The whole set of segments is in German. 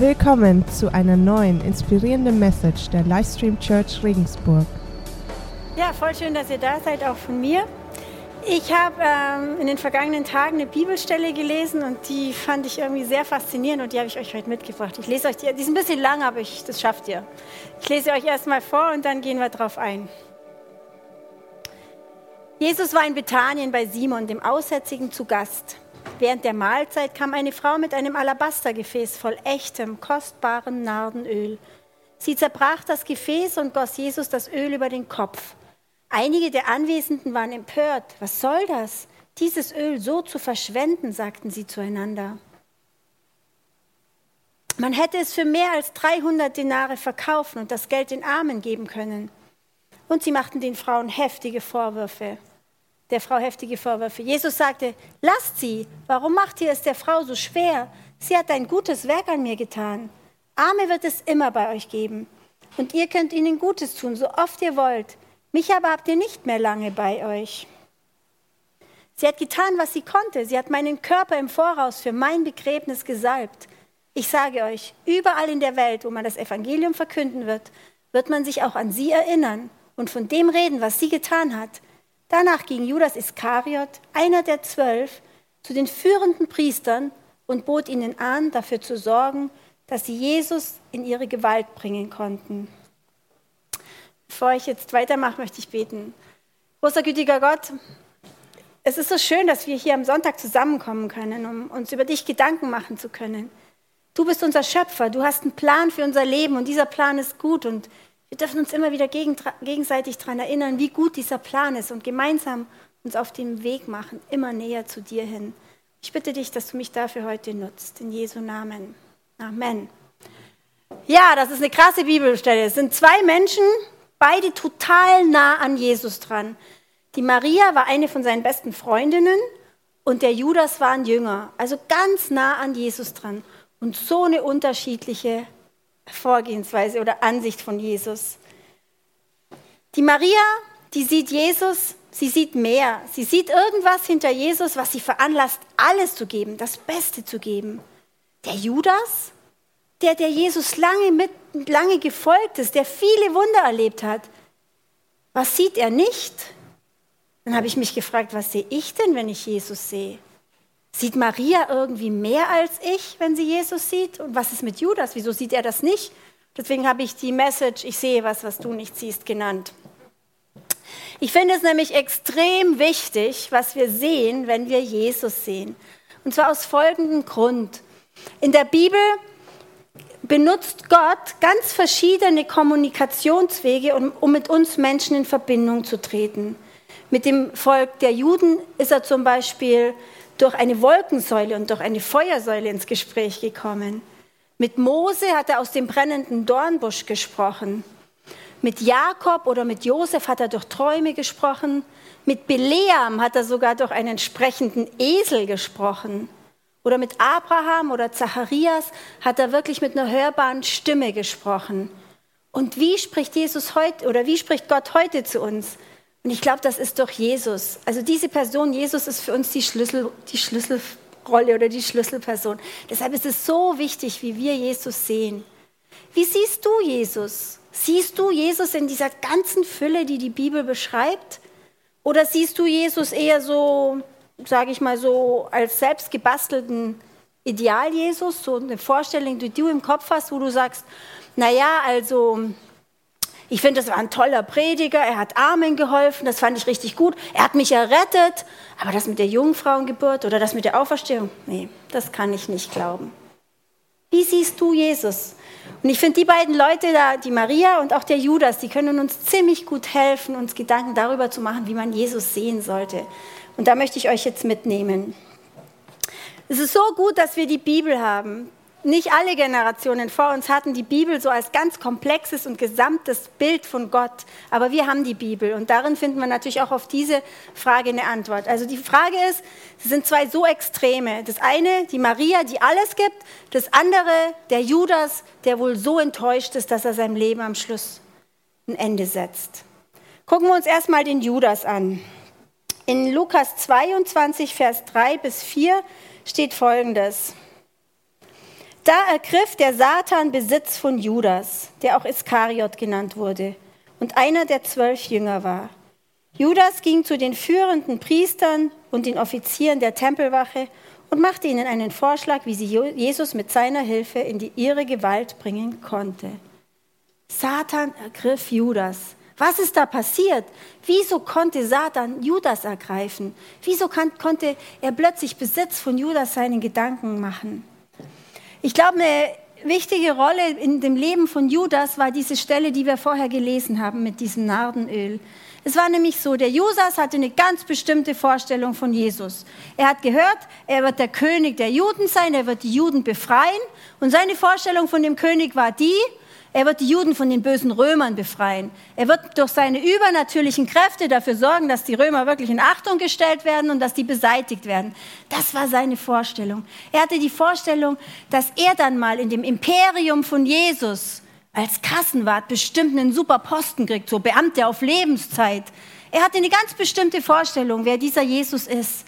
Willkommen zu einer neuen inspirierenden Message der Livestream Church Regensburg. Ja, voll schön, dass ihr da seid, auch von mir. Ich habe ähm, in den vergangenen Tagen eine Bibelstelle gelesen und die fand ich irgendwie sehr faszinierend und die habe ich euch heute mitgebracht. Ich lese euch die, die ist ein bisschen lang, aber ich, das schafft ihr. Ich lese euch erstmal vor und dann gehen wir drauf ein. Jesus war in Bethanien bei Simon, dem Aussätzigen, zu Gast. Während der Mahlzeit kam eine Frau mit einem Alabastergefäß voll echtem, kostbarem Nardenöl. Sie zerbrach das Gefäß und goss Jesus das Öl über den Kopf. Einige der Anwesenden waren empört. Was soll das? Dieses Öl so zu verschwenden, sagten sie zueinander. Man hätte es für mehr als 300 Denare verkaufen und das Geld den Armen geben können. Und sie machten den Frauen heftige Vorwürfe der Frau heftige Vorwürfe. Jesus sagte, lasst sie, warum macht ihr es der Frau so schwer? Sie hat ein gutes Werk an mir getan. Arme wird es immer bei euch geben. Und ihr könnt ihnen Gutes tun, so oft ihr wollt. Mich aber habt ihr nicht mehr lange bei euch. Sie hat getan, was sie konnte. Sie hat meinen Körper im Voraus für mein Begräbnis gesalbt. Ich sage euch, überall in der Welt, wo man das Evangelium verkünden wird, wird man sich auch an sie erinnern und von dem reden, was sie getan hat. Danach ging Judas Iskariot, einer der zwölf, zu den führenden Priestern und bot ihnen an, dafür zu sorgen, dass sie Jesus in ihre Gewalt bringen konnten. Bevor ich jetzt weitermache, möchte ich beten. Großer gütiger Gott, es ist so schön, dass wir hier am Sonntag zusammenkommen können, um uns über dich Gedanken machen zu können. Du bist unser Schöpfer, du hast einen Plan für unser Leben und dieser Plan ist gut und wir dürfen uns immer wieder gegenseitig daran erinnern, wie gut dieser Plan ist und gemeinsam uns auf den Weg machen, immer näher zu dir hin. Ich bitte dich, dass du mich dafür heute nutzt. In Jesu Namen. Amen. Ja, das ist eine krasse Bibelstelle. Es sind zwei Menschen, beide total nah an Jesus dran. Die Maria war eine von seinen besten Freundinnen und der Judas war ein Jünger, also ganz nah an Jesus dran. Und so eine unterschiedliche Vorgehensweise oder Ansicht von Jesus. Die Maria, die sieht Jesus, sie sieht mehr. Sie sieht irgendwas hinter Jesus, was sie veranlasst, alles zu geben, das Beste zu geben. Der Judas, der der Jesus lange, mit, lange gefolgt ist, der viele Wunder erlebt hat, was sieht er nicht? Dann habe ich mich gefragt, was sehe ich denn, wenn ich Jesus sehe? Sieht Maria irgendwie mehr als ich, wenn sie Jesus sieht? Und was ist mit Judas? Wieso sieht er das nicht? Deswegen habe ich die Message, ich sehe was, was du nicht siehst, genannt. Ich finde es nämlich extrem wichtig, was wir sehen, wenn wir Jesus sehen. Und zwar aus folgendem Grund. In der Bibel benutzt Gott ganz verschiedene Kommunikationswege, um, um mit uns Menschen in Verbindung zu treten. Mit dem Volk der Juden ist er zum Beispiel durch eine Wolkensäule und durch eine Feuersäule ins Gespräch gekommen. Mit Mose hat er aus dem brennenden Dornbusch gesprochen. Mit Jakob oder mit Josef hat er durch Träume gesprochen. Mit Beleam hat er sogar durch einen entsprechenden Esel gesprochen. Oder mit Abraham oder Zacharias hat er wirklich mit einer hörbaren Stimme gesprochen. Und wie spricht Jesus heute oder wie spricht Gott heute zu uns? Und ich glaube, das ist doch Jesus. Also diese Person, Jesus ist für uns die, Schlüssel, die Schlüsselrolle oder die Schlüsselperson. Deshalb ist es so wichtig, wie wir Jesus sehen. Wie siehst du Jesus? Siehst du Jesus in dieser ganzen Fülle, die die Bibel beschreibt? Oder siehst du Jesus eher so, sage ich mal so, als selbst gebastelten Ideal-Jesus, so eine Vorstellung, die du im Kopf hast, wo du sagst, naja, also ich finde, das war ein toller Prediger, er hat Armen geholfen, das fand ich richtig gut. Er hat mich errettet, aber das mit der Jungfrauengeburt oder das mit der Auferstehung, nee, das kann ich nicht glauben. Wie siehst du Jesus? Und ich finde, die beiden Leute da, die Maria und auch der Judas, die können uns ziemlich gut helfen, uns Gedanken darüber zu machen, wie man Jesus sehen sollte. Und da möchte ich euch jetzt mitnehmen. Es ist so gut, dass wir die Bibel haben nicht alle Generationen vor uns hatten die Bibel so als ganz komplexes und gesamtes Bild von Gott, aber wir haben die Bibel und darin finden wir natürlich auch auf diese Frage eine Antwort. Also die Frage ist, es sind zwei so Extreme. Das eine, die Maria, die alles gibt, das andere, der Judas, der wohl so enttäuscht ist, dass er seinem Leben am Schluss ein Ende setzt. Gucken wir uns erstmal den Judas an. In Lukas 22, Vers 3 bis 4 steht folgendes. Da ergriff der Satan Besitz von Judas, der auch Iskariot genannt wurde und einer der zwölf Jünger war. Judas ging zu den führenden Priestern und den Offizieren der Tempelwache und machte ihnen einen Vorschlag, wie sie Jesus mit seiner Hilfe in die ihre Gewalt bringen konnte. Satan ergriff Judas. Was ist da passiert? Wieso konnte Satan Judas ergreifen? Wieso konnte er plötzlich Besitz von Judas seinen Gedanken machen? Ich glaube, eine wichtige Rolle in dem Leben von Judas war diese Stelle, die wir vorher gelesen haben mit diesem Nardenöl. Es war nämlich so, der Judas hatte eine ganz bestimmte Vorstellung von Jesus. Er hat gehört, er wird der König der Juden sein, er wird die Juden befreien. Und seine Vorstellung von dem König war die, er wird die Juden von den bösen Römern befreien. Er wird durch seine übernatürlichen Kräfte dafür sorgen, dass die Römer wirklich in Achtung gestellt werden und dass die beseitigt werden. Das war seine Vorstellung. Er hatte die Vorstellung, dass er dann mal in dem Imperium von Jesus als Kassenwart bestimmt einen super Posten kriegt, so Beamte auf Lebenszeit. Er hatte eine ganz bestimmte Vorstellung, wer dieser Jesus ist.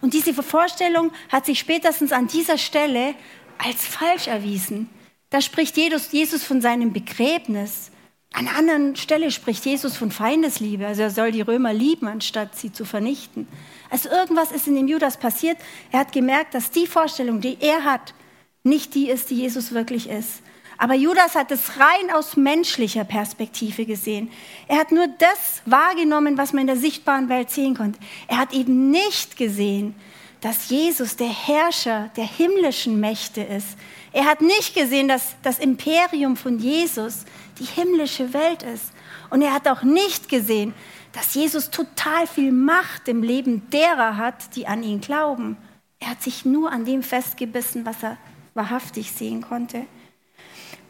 Und diese Vorstellung hat sich spätestens an dieser Stelle als falsch erwiesen. Da spricht Jesus von seinem Begräbnis. An einer anderen Stelle spricht Jesus von Feindesliebe. Also er soll die Römer lieben, anstatt sie zu vernichten. Also irgendwas ist in dem Judas passiert. Er hat gemerkt, dass die Vorstellung, die er hat, nicht die ist, die Jesus wirklich ist. Aber Judas hat es rein aus menschlicher Perspektive gesehen. Er hat nur das wahrgenommen, was man in der sichtbaren Welt sehen konnte. Er hat eben nicht gesehen, dass Jesus der Herrscher der himmlischen Mächte ist, er hat nicht gesehen, dass das Imperium von Jesus die himmlische Welt ist. Und er hat auch nicht gesehen, dass Jesus total viel Macht im Leben derer hat, die an ihn glauben. Er hat sich nur an dem festgebissen, was er wahrhaftig sehen konnte.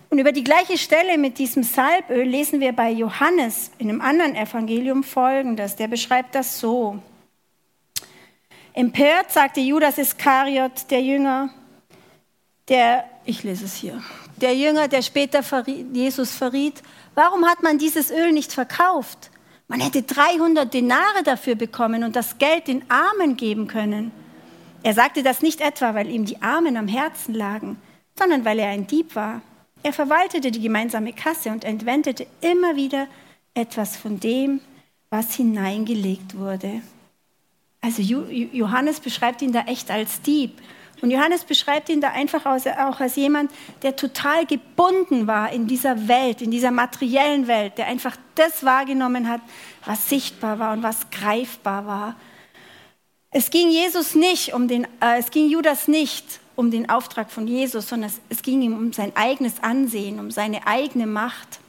Und über die gleiche Stelle mit diesem Salböl lesen wir bei Johannes in einem anderen Evangelium folgendes. Der beschreibt das so. Empört sagte Judas Iskariot, der Jünger, der, ich lese es hier, der Jünger, der später Jesus verriet, warum hat man dieses Öl nicht verkauft? Man hätte 300 Denare dafür bekommen und das Geld den Armen geben können. Er sagte das nicht etwa, weil ihm die Armen am Herzen lagen, sondern weil er ein Dieb war. Er verwaltete die gemeinsame Kasse und entwendete immer wieder etwas von dem, was hineingelegt wurde. Also Johannes beschreibt ihn da echt als Dieb. Und Johannes beschreibt ihn da einfach auch als jemand, der total gebunden war in dieser Welt, in dieser materiellen Welt, der einfach das wahrgenommen hat, was sichtbar war und was greifbar war. Es ging Jesus nicht um den, äh, es ging Judas nicht um den Auftrag von Jesus, sondern es, es ging ihm um sein eigenes Ansehen, um seine eigene Macht.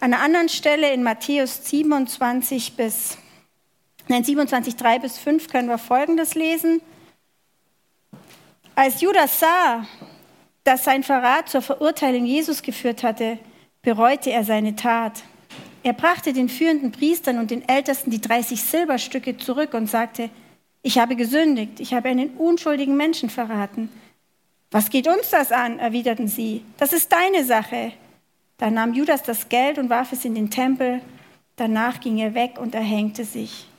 An einer anderen Stelle in Matthäus 27 bis, 27, 3 bis 5 können wir Folgendes lesen. Als Judas sah, dass sein Verrat zur Verurteilung Jesus geführt hatte, bereute er seine Tat. Er brachte den führenden Priestern und den Ältesten die 30 Silberstücke zurück und sagte, ich habe gesündigt, ich habe einen unschuldigen Menschen verraten. Was geht uns das an? erwiderten sie. Das ist deine Sache. Da nahm Judas das Geld und warf es in den Tempel. Danach ging er weg und erhängte sich.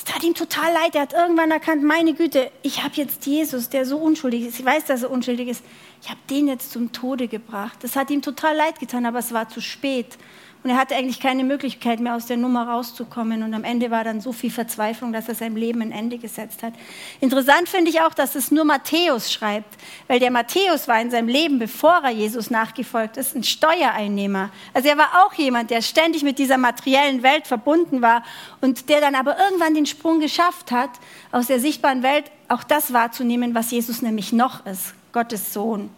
Es tat ihm total leid. Er hat irgendwann erkannt, meine Güte, ich habe jetzt Jesus, der so unschuldig ist. Ich weiß, dass er unschuldig ist. Ich habe den jetzt zum Tode gebracht. Das hat ihm total leid getan, aber es war zu spät. Und er hatte eigentlich keine Möglichkeit mehr aus der Nummer rauszukommen. Und am Ende war dann so viel Verzweiflung, dass er seinem Leben ein Ende gesetzt hat. Interessant finde ich auch, dass es nur Matthäus schreibt, weil der Matthäus war in seinem Leben, bevor er Jesus nachgefolgt ist, ein Steuereinnehmer. Also er war auch jemand, der ständig mit dieser materiellen Welt verbunden war und der dann aber irgendwann den Sprung geschafft hat, aus der sichtbaren Welt auch das wahrzunehmen, was Jesus nämlich noch ist, Gottes Sohn.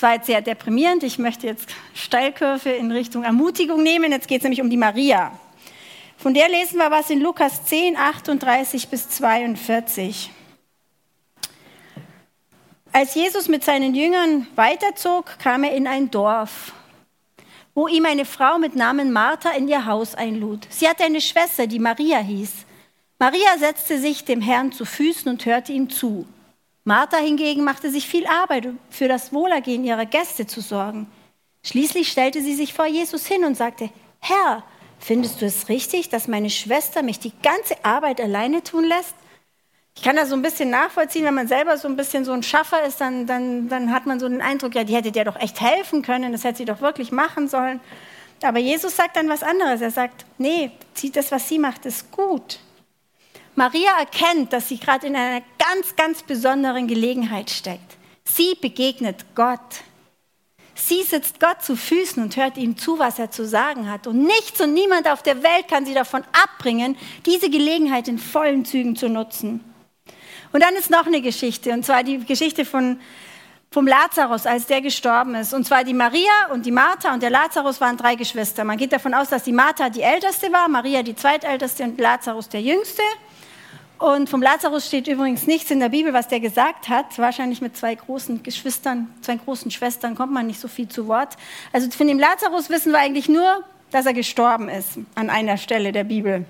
Es war jetzt sehr deprimierend. Ich möchte jetzt Steilkurve in Richtung Ermutigung nehmen. Jetzt geht es nämlich um die Maria. Von der lesen wir was in Lukas 10, 38 bis 42. Als Jesus mit seinen Jüngern weiterzog, kam er in ein Dorf, wo ihm eine Frau mit Namen Martha in ihr Haus einlud. Sie hatte eine Schwester, die Maria hieß. Maria setzte sich dem Herrn zu Füßen und hörte ihm zu. Martha hingegen machte sich viel Arbeit, für das Wohlergehen ihrer Gäste zu sorgen. Schließlich stellte sie sich vor Jesus hin und sagte, Herr, findest du es richtig, dass meine Schwester mich die ganze Arbeit alleine tun lässt? Ich kann das so ein bisschen nachvollziehen, wenn man selber so ein bisschen so ein Schaffer ist, dann, dann, dann hat man so den Eindruck, ja, die hätte dir doch echt helfen können, das hätte sie doch wirklich machen sollen. Aber Jesus sagt dann was anderes. Er sagt, nee, das, was sie macht, ist gut. Maria erkennt, dass sie gerade in einer ganz, ganz besonderen Gelegenheit steckt. Sie begegnet Gott. Sie sitzt Gott zu Füßen und hört ihm zu, was er zu sagen hat. Und nichts und niemand auf der Welt kann sie davon abbringen, diese Gelegenheit in vollen Zügen zu nutzen. Und dann ist noch eine Geschichte, und zwar die Geschichte von, vom Lazarus, als der gestorben ist. Und zwar die Maria und die Martha und der Lazarus waren drei Geschwister. Man geht davon aus, dass die Martha die älteste war, Maria die zweitälteste und Lazarus der jüngste. Und vom Lazarus steht übrigens nichts in der Bibel, was der gesagt hat. Wahrscheinlich mit zwei großen Geschwistern, zwei großen Schwestern kommt man nicht so viel zu Wort. Also von dem Lazarus wissen wir eigentlich nur, dass er gestorben ist an einer Stelle der Bibel.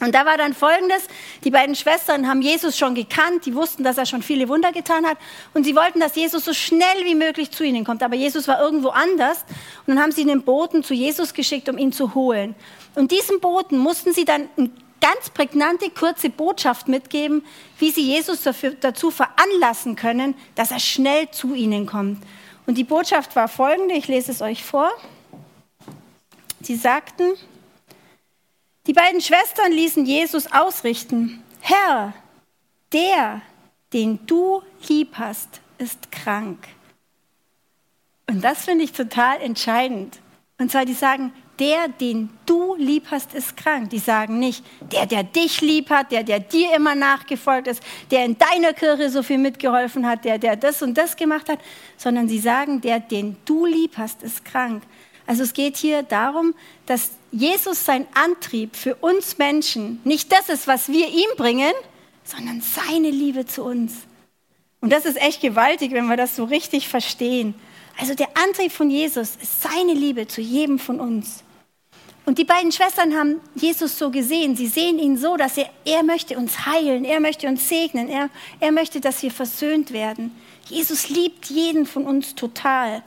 Und da war dann Folgendes, die beiden Schwestern haben Jesus schon gekannt, die wussten, dass er schon viele Wunder getan hat und sie wollten, dass Jesus so schnell wie möglich zu ihnen kommt. Aber Jesus war irgendwo anders und dann haben sie einen Boten zu Jesus geschickt, um ihn zu holen. Und diesem Boten mussten sie dann ein ganz prägnante, kurze Botschaft mitgeben, wie sie Jesus dafür, dazu veranlassen können, dass er schnell zu ihnen kommt. Und die Botschaft war folgende, ich lese es euch vor. Sie sagten, die beiden Schwestern ließen Jesus ausrichten, Herr, der, den du lieb hast, ist krank. Und das finde ich total entscheidend. Und zwar, die sagen, der, den du lieb hast, ist krank. Die sagen nicht, der, der dich lieb hat, der, der dir immer nachgefolgt ist, der in deiner Kirche so viel mitgeholfen hat, der, der das und das gemacht hat, sondern sie sagen, der, den du lieb hast, ist krank. Also es geht hier darum, dass Jesus sein Antrieb für uns Menschen nicht das ist, was wir ihm bringen, sondern seine Liebe zu uns. Und das ist echt gewaltig, wenn wir das so richtig verstehen. Also der Antrieb von Jesus ist seine Liebe zu jedem von uns. Und die beiden Schwestern haben Jesus so gesehen. Sie sehen ihn so, dass er, er möchte uns heilen, er möchte uns segnen, er, er möchte, dass wir versöhnt werden. Jesus liebt jeden von uns total.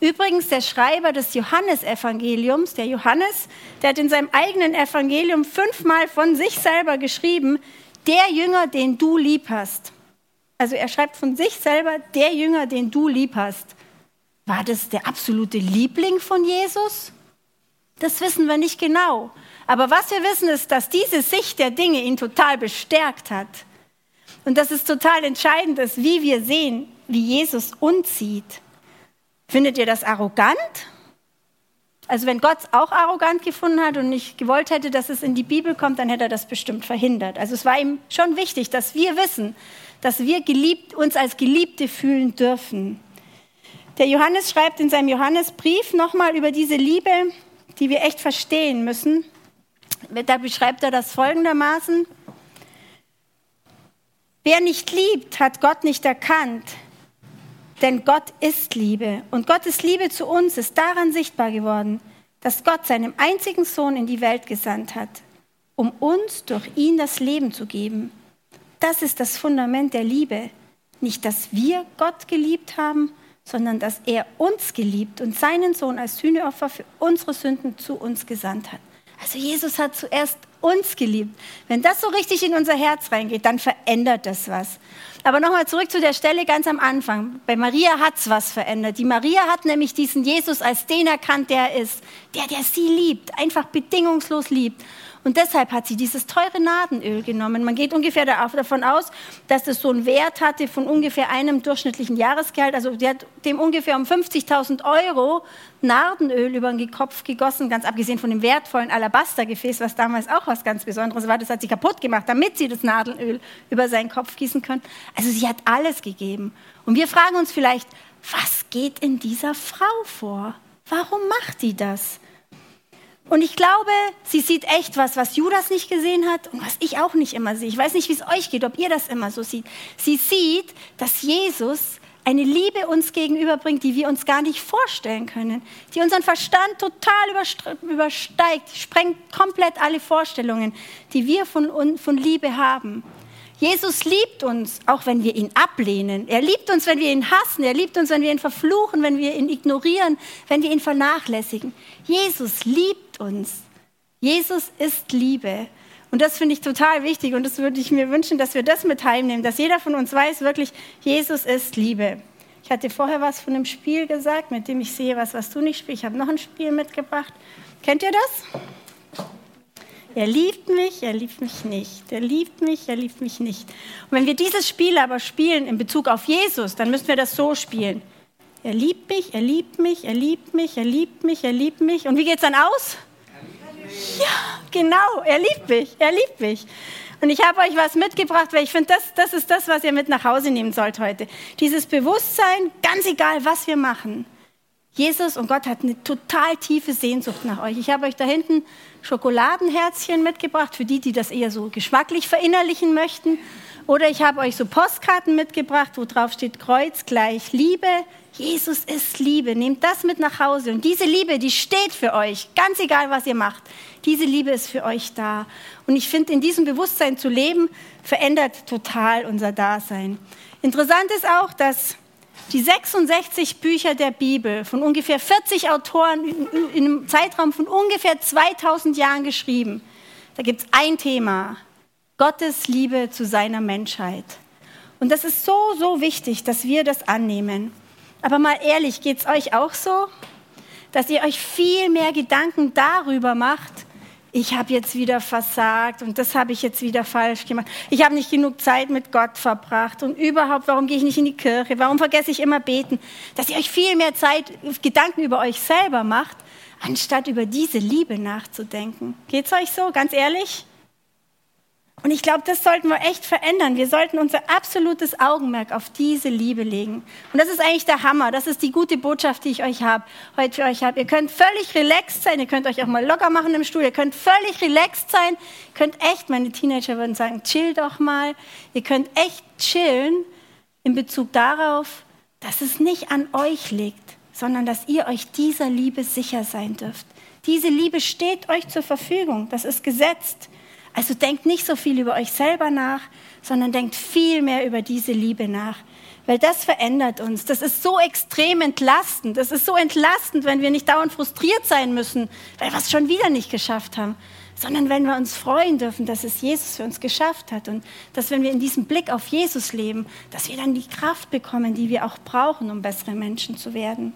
Übrigens, der Schreiber des Johannesevangeliums, der Johannes, der hat in seinem eigenen Evangelium fünfmal von sich selber geschrieben, der Jünger, den du lieb hast. Also er schreibt von sich selber, der Jünger, den du lieb hast. War das der absolute Liebling von Jesus? Das wissen wir nicht genau. Aber was wir wissen ist, dass diese Sicht der Dinge ihn total bestärkt hat. Und dass es total entscheidend ist, wie wir sehen, wie Jesus uns sieht. Findet ihr das arrogant? Also wenn Gott es auch arrogant gefunden hat und nicht gewollt hätte, dass es in die Bibel kommt, dann hätte er das bestimmt verhindert. Also es war ihm schon wichtig, dass wir wissen, dass wir geliebt, uns als Geliebte fühlen dürfen. Der Johannes schreibt in seinem Johannesbrief nochmal über diese Liebe, die wir echt verstehen müssen. Da beschreibt er das folgendermaßen. Wer nicht liebt, hat Gott nicht erkannt, denn Gott ist Liebe. Und Gottes Liebe zu uns ist daran sichtbar geworden, dass Gott seinen einzigen Sohn in die Welt gesandt hat, um uns durch ihn das Leben zu geben. Das ist das Fundament der Liebe. Nicht, dass wir Gott geliebt haben, sondern dass er uns geliebt und seinen Sohn als Sühneopfer für unsere Sünden zu uns gesandt hat. Also Jesus hat zuerst uns geliebt. Wenn das so richtig in unser Herz reingeht, dann verändert das was. Aber nochmal zurück zu der Stelle ganz am Anfang. Bei Maria hat es was verändert. Die Maria hat nämlich diesen Jesus als den erkannt, der er ist. Der, der sie liebt, einfach bedingungslos liebt. Und deshalb hat sie dieses teure Nadenöl genommen. Man geht ungefähr davon aus, dass es so einen Wert hatte von ungefähr einem durchschnittlichen Jahresgehalt. Also die hat dem ungefähr um 50.000 Euro Nardenöl über den Kopf gegossen, ganz abgesehen von dem wertvollen Alabastergefäß, was damals auch was ganz Besonderes war. Das hat sie kaputt gemacht, damit sie das Nadelöl über seinen Kopf gießen können. Also sie hat alles gegeben. Und wir fragen uns vielleicht, was geht in dieser Frau vor? Warum macht die das? Und ich glaube, sie sieht echt was, was Judas nicht gesehen hat und was ich auch nicht immer sehe. Ich weiß nicht, wie es euch geht, ob ihr das immer so seht. Sie sieht, dass Jesus eine Liebe uns gegenüberbringt, die wir uns gar nicht vorstellen können, die unseren Verstand total übersteigt, sprengt komplett alle Vorstellungen, die wir von, von Liebe haben. Jesus liebt uns, auch wenn wir ihn ablehnen. Er liebt uns, wenn wir ihn hassen. Er liebt uns, wenn wir ihn verfluchen, wenn wir ihn ignorieren, wenn wir ihn vernachlässigen. Jesus liebt uns. Jesus ist Liebe. Und das finde ich total wichtig und das würde ich mir wünschen, dass wir das mit heimnehmen, dass jeder von uns weiß wirklich, Jesus ist Liebe. Ich hatte vorher was von einem Spiel gesagt, mit dem ich sehe, was, was du nicht spielst. Ich habe noch ein Spiel mitgebracht. Kennt ihr das? Er liebt mich, er liebt mich nicht. Er liebt mich, er liebt mich nicht. Und wenn wir dieses Spiel aber spielen in Bezug auf Jesus, dann müssen wir das so spielen. Er liebt mich, er liebt mich, er liebt mich, er liebt mich, er liebt mich. Und wie geht es dann aus? Ja, genau, er liebt mich, er liebt mich. Und ich habe euch was mitgebracht, weil ich finde, das, das ist das, was ihr mit nach Hause nehmen sollt heute. Dieses Bewusstsein, ganz egal, was wir machen. Jesus und Gott hat eine total tiefe Sehnsucht nach euch. Ich habe euch da hinten Schokoladenherzchen mitgebracht, für die, die das eher so geschmacklich verinnerlichen möchten. Oder ich habe euch so Postkarten mitgebracht, wo drauf steht Kreuz gleich Liebe, Jesus ist Liebe. Nehmt das mit nach Hause. Und diese Liebe, die steht für euch, ganz egal, was ihr macht. Diese Liebe ist für euch da. Und ich finde, in diesem Bewusstsein zu leben, verändert total unser Dasein. Interessant ist auch, dass die 66 Bücher der Bibel von ungefähr 40 Autoren in einem Zeitraum von ungefähr 2000 Jahren geschrieben, da gibt es ein Thema, Gottes Liebe zu seiner Menschheit. Und das ist so, so wichtig, dass wir das annehmen. Aber mal ehrlich, geht es euch auch so, dass ihr euch viel mehr Gedanken darüber macht, ich habe jetzt wieder versagt und das habe ich jetzt wieder falsch gemacht. Ich habe nicht genug Zeit mit Gott verbracht und überhaupt, warum gehe ich nicht in die Kirche? Warum vergesse ich immer beten? Dass ihr euch viel mehr Zeit, Gedanken über euch selber macht, anstatt über diese Liebe nachzudenken. Geht es euch so, ganz ehrlich? Und ich glaube, das sollten wir echt verändern. Wir sollten unser absolutes Augenmerk auf diese Liebe legen. Und das ist eigentlich der Hammer. Das ist die gute Botschaft, die ich euch habe, heute für euch habe. Ihr könnt völlig relaxed sein. Ihr könnt euch auch mal locker machen im Stuhl. Ihr könnt völlig relaxed sein. Ihr könnt echt, meine Teenager würden sagen, chill doch mal. Ihr könnt echt chillen in Bezug darauf, dass es nicht an euch liegt, sondern dass ihr euch dieser Liebe sicher sein dürft. Diese Liebe steht euch zur Verfügung. Das ist gesetzt. Also denkt nicht so viel über euch selber nach, sondern denkt viel mehr über diese Liebe nach. Weil das verändert uns. Das ist so extrem entlastend. Das ist so entlastend, wenn wir nicht dauernd frustriert sein müssen, weil wir es schon wieder nicht geschafft haben, sondern wenn wir uns freuen dürfen, dass es Jesus für uns geschafft hat und dass wenn wir in diesem Blick auf Jesus leben, dass wir dann die Kraft bekommen, die wir auch brauchen, um bessere Menschen zu werden.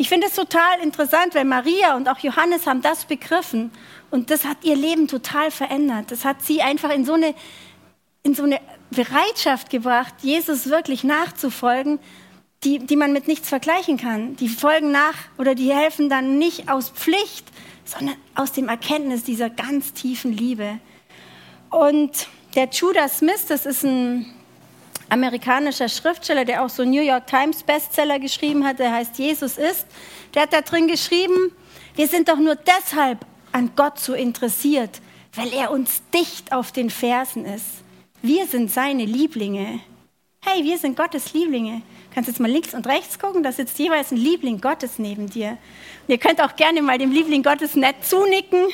Ich finde es total interessant, weil Maria und auch Johannes haben das begriffen und das hat ihr Leben total verändert. Das hat sie einfach in so eine, in so eine Bereitschaft gebracht, Jesus wirklich nachzufolgen, die, die man mit nichts vergleichen kann. Die folgen nach oder die helfen dann nicht aus Pflicht, sondern aus dem Erkenntnis dieser ganz tiefen Liebe. Und der Judah Smith, das ist ein amerikanischer Schriftsteller, der auch so New York Times Bestseller geschrieben hat, der heißt Jesus ist, der hat da drin geschrieben, wir sind doch nur deshalb an Gott so interessiert, weil er uns dicht auf den Fersen ist. Wir sind seine Lieblinge. Hey, wir sind Gottes Lieblinge. Du kannst jetzt mal links und rechts gucken, da sitzt jeweils ein Liebling Gottes neben dir. Und ihr könnt auch gerne mal dem Liebling Gottes nett zunicken.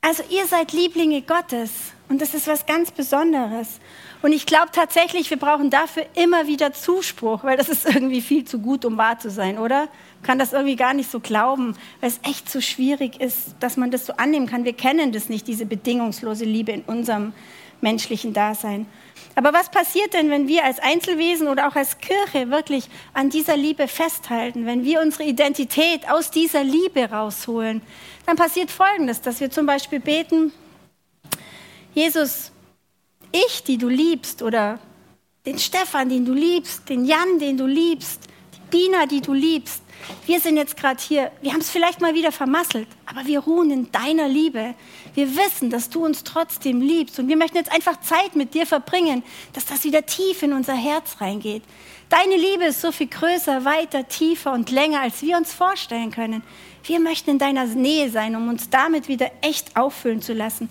Also ihr seid Lieblinge Gottes und das ist was ganz Besonderes. Und ich glaube tatsächlich, wir brauchen dafür immer wieder Zuspruch, weil das ist irgendwie viel zu gut, um wahr zu sein, oder? Man kann das irgendwie gar nicht so glauben, weil es echt so schwierig ist, dass man das so annehmen kann. Wir kennen das nicht, diese bedingungslose Liebe in unserem menschlichen Dasein. Aber was passiert denn, wenn wir als Einzelwesen oder auch als Kirche wirklich an dieser Liebe festhalten, wenn wir unsere Identität aus dieser Liebe rausholen? Dann passiert Folgendes, dass wir zum Beispiel beten, Jesus, ich, die du liebst, oder den Stefan, den du liebst, den Jan, den du liebst, die Dina, die du liebst. Wir sind jetzt gerade hier, wir haben es vielleicht mal wieder vermasselt, aber wir ruhen in deiner Liebe. Wir wissen, dass du uns trotzdem liebst und wir möchten jetzt einfach Zeit mit dir verbringen, dass das wieder tief in unser Herz reingeht. Deine Liebe ist so viel größer, weiter, tiefer und länger, als wir uns vorstellen können. Wir möchten in deiner Nähe sein, um uns damit wieder echt auffüllen zu lassen.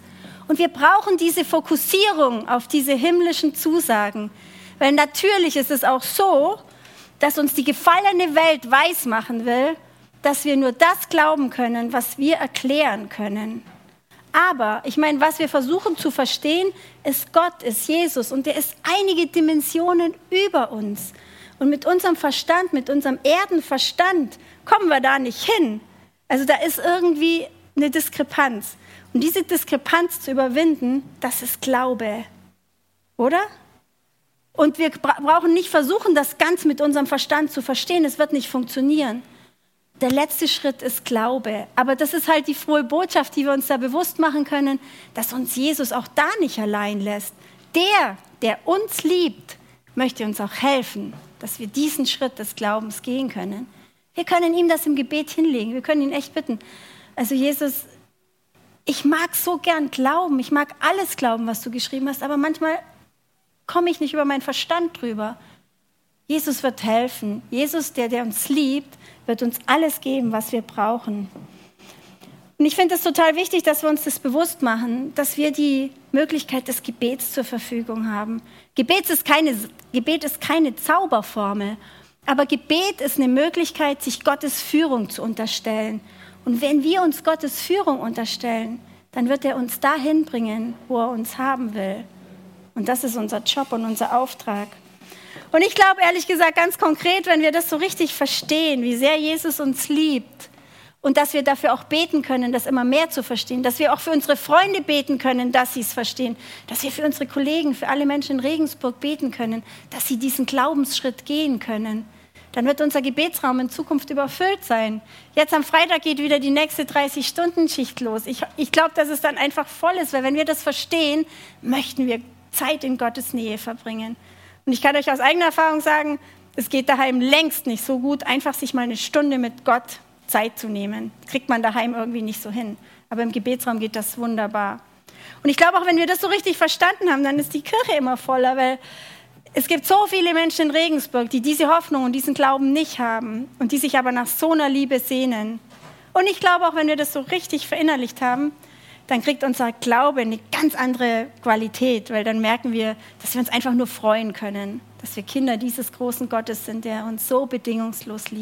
Und wir brauchen diese Fokussierung auf diese himmlischen Zusagen. Weil natürlich ist es auch so, dass uns die gefallene Welt weismachen will, dass wir nur das glauben können, was wir erklären können. Aber ich meine, was wir versuchen zu verstehen, ist Gott, ist Jesus und der ist einige Dimensionen über uns. Und mit unserem Verstand, mit unserem Erdenverstand kommen wir da nicht hin. Also da ist irgendwie eine Diskrepanz. Und diese Diskrepanz zu überwinden, das ist Glaube. Oder? Und wir brauchen nicht versuchen, das ganz mit unserem Verstand zu verstehen. Es wird nicht funktionieren. Der letzte Schritt ist Glaube. Aber das ist halt die frohe Botschaft, die wir uns da bewusst machen können, dass uns Jesus auch da nicht allein lässt. Der, der uns liebt, möchte uns auch helfen, dass wir diesen Schritt des Glaubens gehen können. Wir können ihm das im Gebet hinlegen. Wir können ihn echt bitten. Also Jesus, ich mag so gern glauben. Ich mag alles glauben, was du geschrieben hast. Aber manchmal komme ich nicht über meinen Verstand drüber. Jesus wird helfen. Jesus, der, der uns liebt, wird uns alles geben, was wir brauchen. Und ich finde es total wichtig, dass wir uns das bewusst machen, dass wir die Möglichkeit des Gebets zur Verfügung haben. Gebet ist keine, Gebet ist keine Zauberformel, aber Gebet ist eine Möglichkeit, sich Gottes Führung zu unterstellen. Und wenn wir uns Gottes Führung unterstellen, dann wird er uns dahin bringen, wo er uns haben will. Und das ist unser Job und unser Auftrag. Und ich glaube ehrlich gesagt ganz konkret, wenn wir das so richtig verstehen, wie sehr Jesus uns liebt und dass wir dafür auch beten können, das immer mehr zu verstehen, dass wir auch für unsere Freunde beten können, dass sie es verstehen, dass wir für unsere Kollegen, für alle Menschen in Regensburg beten können, dass sie diesen Glaubensschritt gehen können, dann wird unser Gebetsraum in Zukunft überfüllt sein. Jetzt am Freitag geht wieder die nächste 30-Stunden-Schicht los. Ich, ich glaube, dass es dann einfach voll ist, weil wenn wir das verstehen, möchten wir Zeit in Gottes Nähe verbringen. Und ich kann euch aus eigener Erfahrung sagen, es geht daheim längst nicht so gut, einfach sich mal eine Stunde mit Gott Zeit zu nehmen. Kriegt man daheim irgendwie nicht so hin. Aber im Gebetsraum geht das wunderbar. Und ich glaube auch, wenn wir das so richtig verstanden haben, dann ist die Kirche immer voller, weil es gibt so viele Menschen in Regensburg, die diese Hoffnung und diesen Glauben nicht haben und die sich aber nach so einer Liebe sehnen. Und ich glaube auch, wenn wir das so richtig verinnerlicht haben, dann kriegt unser Glaube eine ganz andere Qualität, weil dann merken wir, dass wir uns einfach nur freuen können, dass wir Kinder dieses großen Gottes sind, der uns so bedingungslos liebt.